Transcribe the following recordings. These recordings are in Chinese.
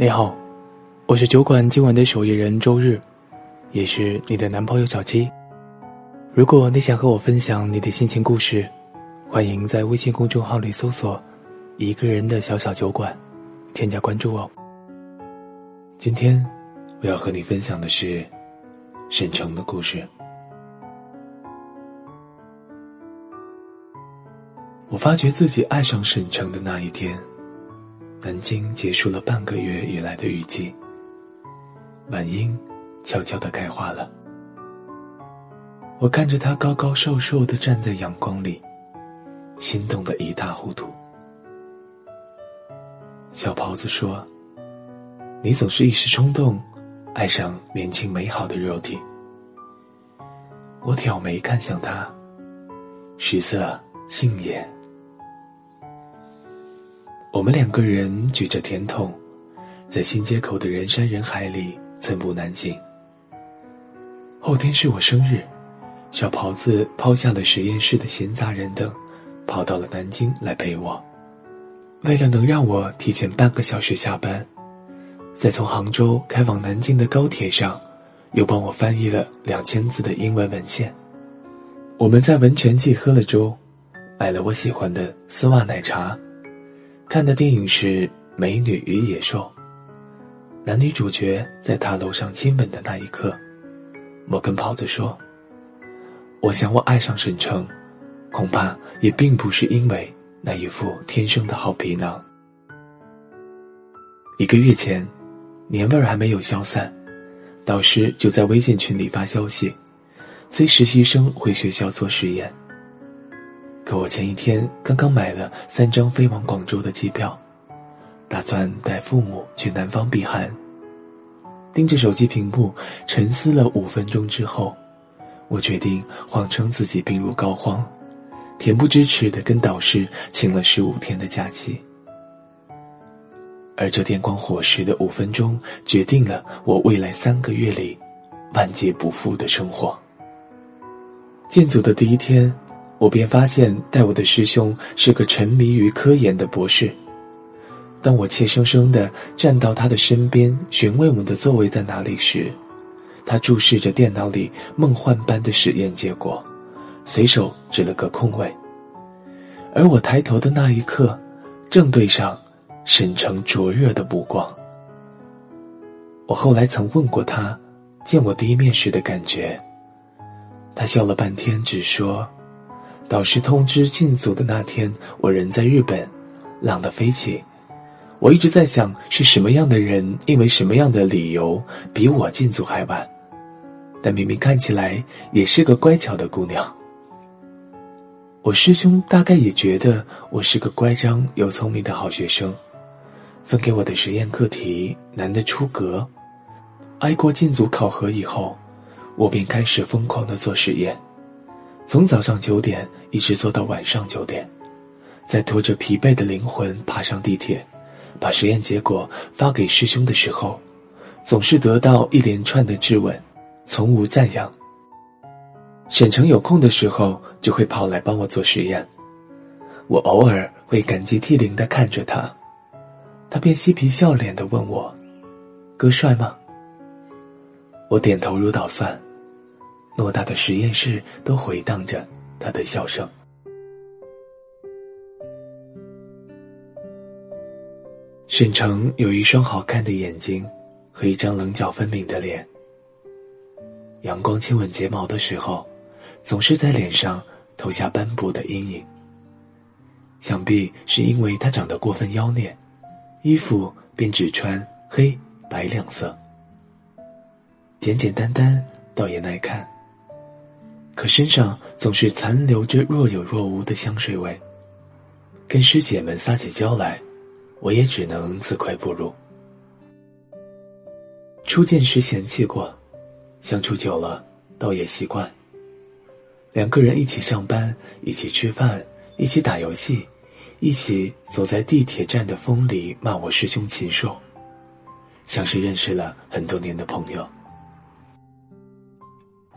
你好，我是酒馆今晚的守夜人周日，也是你的男朋友小七。如果你想和我分享你的心情故事，欢迎在微信公众号里搜索“一个人的小小酒馆”，添加关注哦。今天我要和你分享的是沈城的故事。我发觉自己爱上沈城的那一天。南京结束了半个月以来的雨季，晚樱悄悄地开花了。我看着他高高瘦瘦的站在阳光里，心动得一塌糊涂。小袍子说：“你总是一时冲动，爱上年轻美好的肉体。”我挑眉看向他，食色性也。我们两个人举着甜筒，在新街口的人山人海里寸步难行。后天是我生日，小袍子抛下了实验室的闲杂人等，跑到了南京来陪我。为了能让我提前半个小时下班，在从杭州开往南京的高铁上，又帮我翻译了两千字的英文文献。我们在温泉记喝了粥，买了我喜欢的丝袜奶茶。看的电影是《美女与野兽》，男女主角在塔楼上亲吻的那一刻，我跟袍子说：“我想我爱上沈城，恐怕也并不是因为那一副天生的好皮囊。”一个月前，年味儿还没有消散，导师就在微信群里发消息，催实习生回学校做实验。可我前一天刚刚买了三张飞往广州的机票，打算带父母去南方避寒。盯着手机屏幕沉思了五分钟之后，我决定谎称自己病入膏肓，恬不知耻的跟导师请了十五天的假期。而这电光火石的五分钟，决定了我未来三个月里万劫不复的生活。建组的第一天。我便发现带我的师兄是个沉迷于科研的博士。当我怯生生的站到他的身边，询问我的座位在哪里时，他注视着电脑里梦幻般的实验结果，随手指了个空位。而我抬头的那一刻，正对上沈城灼热的目光。我后来曾问过他，见我第一面时的感觉。他笑了半天，只说。导师通知进组的那天，我人在日本，浪得飞起。我一直在想，是什么样的人，因为什么样的理由，比我进组还晚？但明明看起来也是个乖巧的姑娘。我师兄大概也觉得我是个乖张又聪明的好学生，分给我的实验课题难得出格。挨过进组考核以后，我便开始疯狂的做实验。从早上九点一直做到晚上九点，在拖着疲惫的灵魂爬上地铁，把实验结果发给师兄的时候，总是得到一连串的质问，从无赞扬。沈城有空的时候就会跑来帮我做实验，我偶尔会感激涕零的看着他，他便嬉皮笑脸的问我：“哥帅吗？”我点头如捣蒜。偌大的实验室都回荡着他的笑声。沈城有一双好看的眼睛和一张棱角分明的脸。阳光亲吻睫毛的时候，总是在脸上投下斑驳的阴影。想必是因为他长得过分妖孽，衣服便只穿黑白两色，简简单单，倒也耐看。可身上总是残留着若有若无的香水味，跟师姐们撒起娇来，我也只能自愧不如。初见时嫌弃过，相处久了倒也习惯。两个人一起上班，一起吃饭，一起打游戏，一起走在地铁站的风里骂我师兄禽兽，像是认识了很多年的朋友。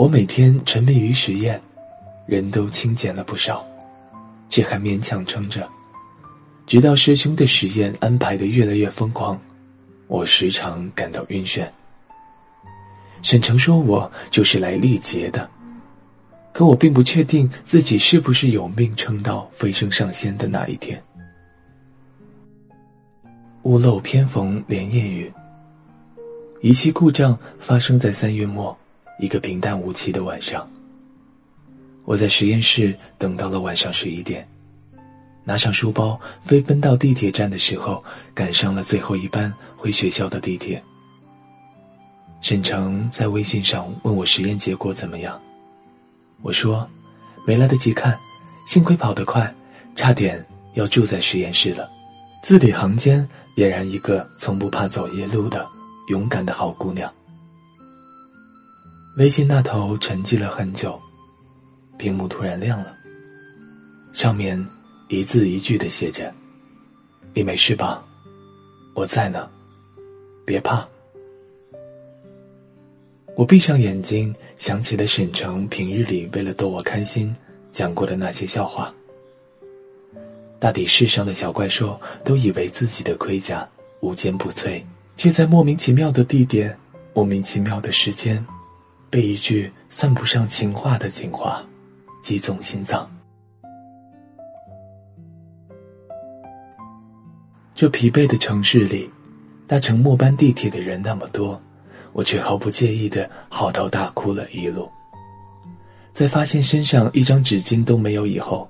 我每天沉迷于实验，人都清减了不少，却还勉强撑着。直到师兄的实验安排的越来越疯狂，我时常感到晕眩。沈城说我就是来历劫的，可我并不确定自己是不是有命撑到飞升上仙的那一天。屋漏偏逢连夜雨。仪器故障发生在三月末，一个平淡无奇的晚上。我在实验室等到了晚上十一点，拿上书包飞奔到地铁站的时候，赶上了最后一班回学校的地铁。沈城在微信上问我实验结果怎么样，我说没来得及看，幸亏跑得快，差点要住在实验室了。字里行间俨然一个从不怕走夜路的勇敢的好姑娘。微信那头沉寂了很久，屏幕突然亮了，上面一字一句的写着：“你没事吧？我在呢，别怕。”我闭上眼睛，想起了沈城平日里为了逗我开心讲过的那些笑话。大抵世上的小怪兽都以为自己的盔甲无坚不摧，却在莫名其妙的地点、莫名其妙的时间，被一句算不上情话的情话击中心脏。这疲惫的城市里，搭乘末班地铁的人那么多。我却毫不介意的嚎啕大哭了一路，在发现身上一张纸巾都没有以后，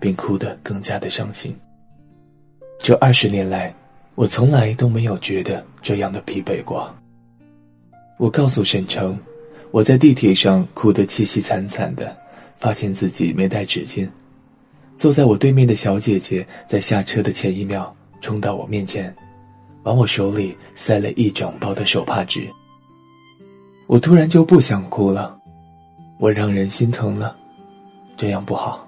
便哭得更加的伤心。这二十年来，我从来都没有觉得这样的疲惫过。我告诉沈城，我在地铁上哭得凄凄惨惨的，发现自己没带纸巾。坐在我对面的小姐姐在下车的前一秒冲到我面前，往我手里塞了一整包的手帕纸。我突然就不想哭了，我让人心疼了，这样不好。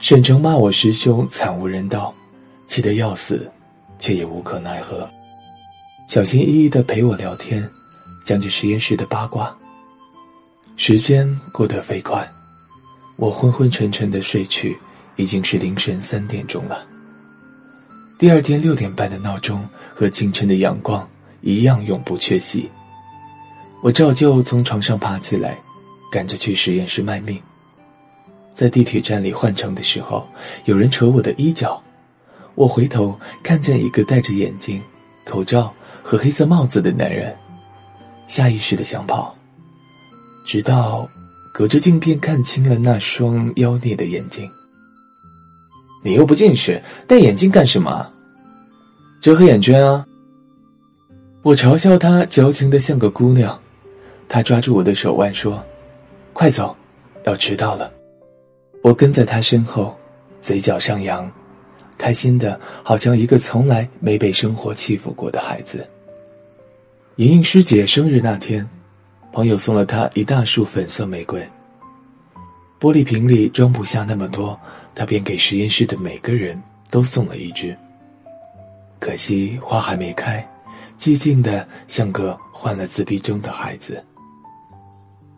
沈城骂我师兄惨无人道，气得要死，却也无可奈何。小心翼翼的陪我聊天，讲着实验室的八卦。时间过得飞快，我昏昏沉沉的睡去，已经是凌晨三点钟了。第二天六点半的闹钟和清晨的阳光一样永不缺席。我照旧从床上爬起来，赶着去实验室卖命。在地铁站里换乘的时候，有人扯我的衣角，我回头看见一个戴着眼镜、口罩和黑色帽子的男人，下意识的想跑，直到隔着镜片看清了那双妖孽的眼睛。你又不近视，戴眼镜干什么？遮黑眼圈啊！我嘲笑他矫情的像个姑娘。他抓住我的手腕说：“快走，要迟到了。”我跟在他身后，嘴角上扬，开心的好像一个从来没被生活欺负过的孩子。莹莹师姐生日那天，朋友送了他一大束粉色玫瑰。玻璃瓶里装不下那么多，他便给实验室的每个人都送了一支。可惜花还没开，寂静的像个患了自闭症的孩子。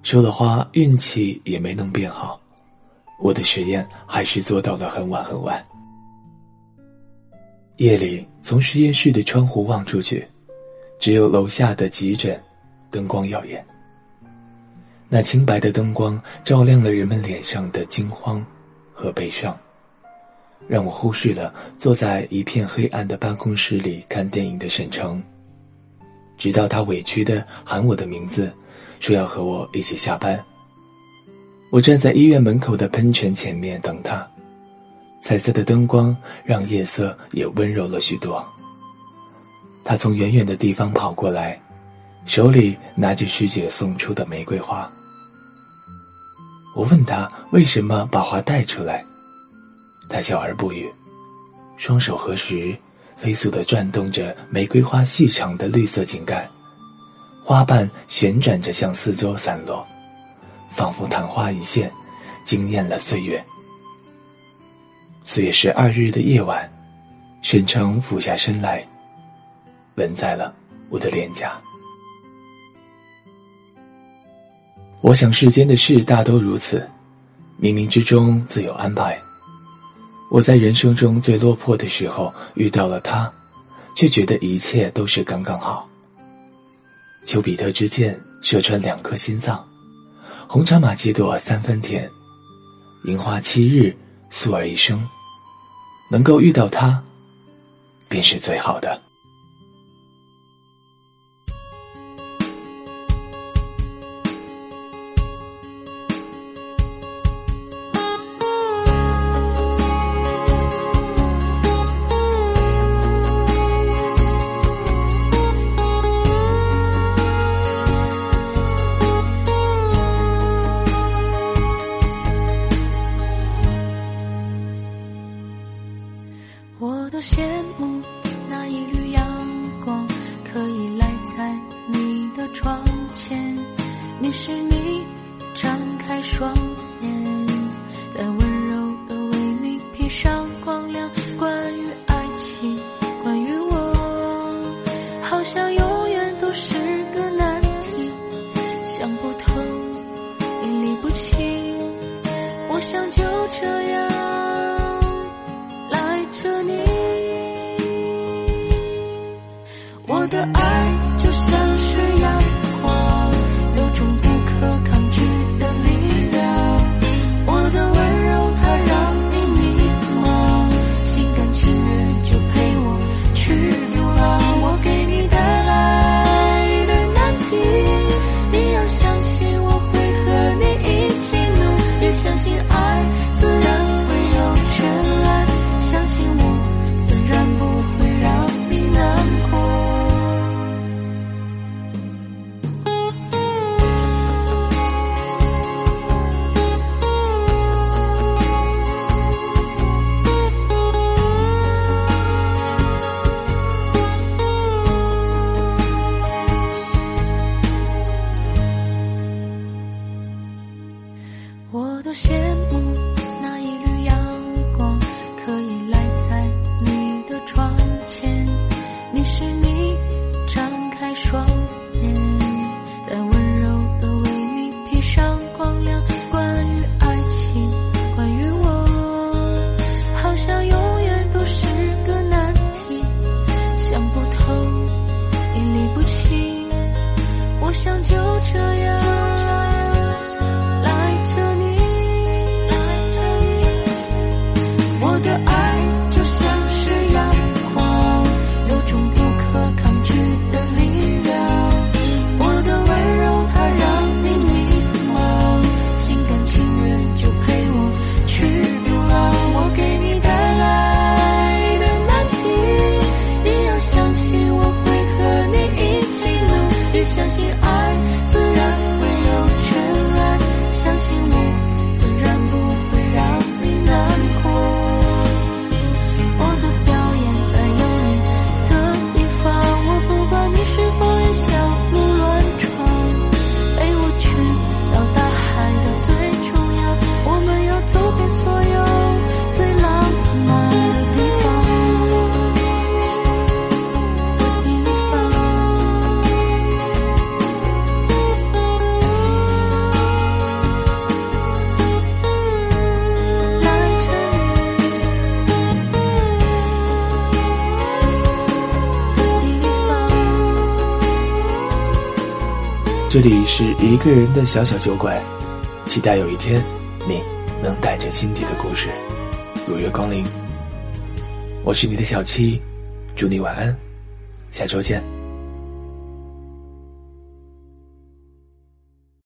收了花，运气也没能变好，我的实验还是做到了很晚很晚。夜里从实验室的窗户望出去，只有楼下的急诊，灯光耀眼。那清白的灯光照亮了人们脸上的惊慌和悲伤，让我忽视了坐在一片黑暗的办公室里看电影的沈城，直到他委屈的喊我的名字。说要和我一起下班。我站在医院门口的喷泉前面等他，彩色的灯光让夜色也温柔了许多。他从远远的地方跑过来，手里拿着师姐送出的玫瑰花。我问他为什么把花带出来，他笑而不语，双手合十，飞速的转动着玫瑰花细长的绿色茎干。花瓣旋转着向四周散落，仿佛昙花一现，惊艳了岁月。四月十二日的夜晚，沈城俯下身来，吻在了我的脸颊。我想世间的事大都如此冥冥之中自有安排。我在人生中最落魄的时候遇到了他却觉得一切都是刚刚好。丘比特之箭射穿两颗心脏红茶马奇朵三分甜樱花七日素而一生。能够遇到他便是最好的。这样这里是一个人的小小酒馆期待有一天你能带着心底的故事如约光临。我是你的小七祝你晚安下周见。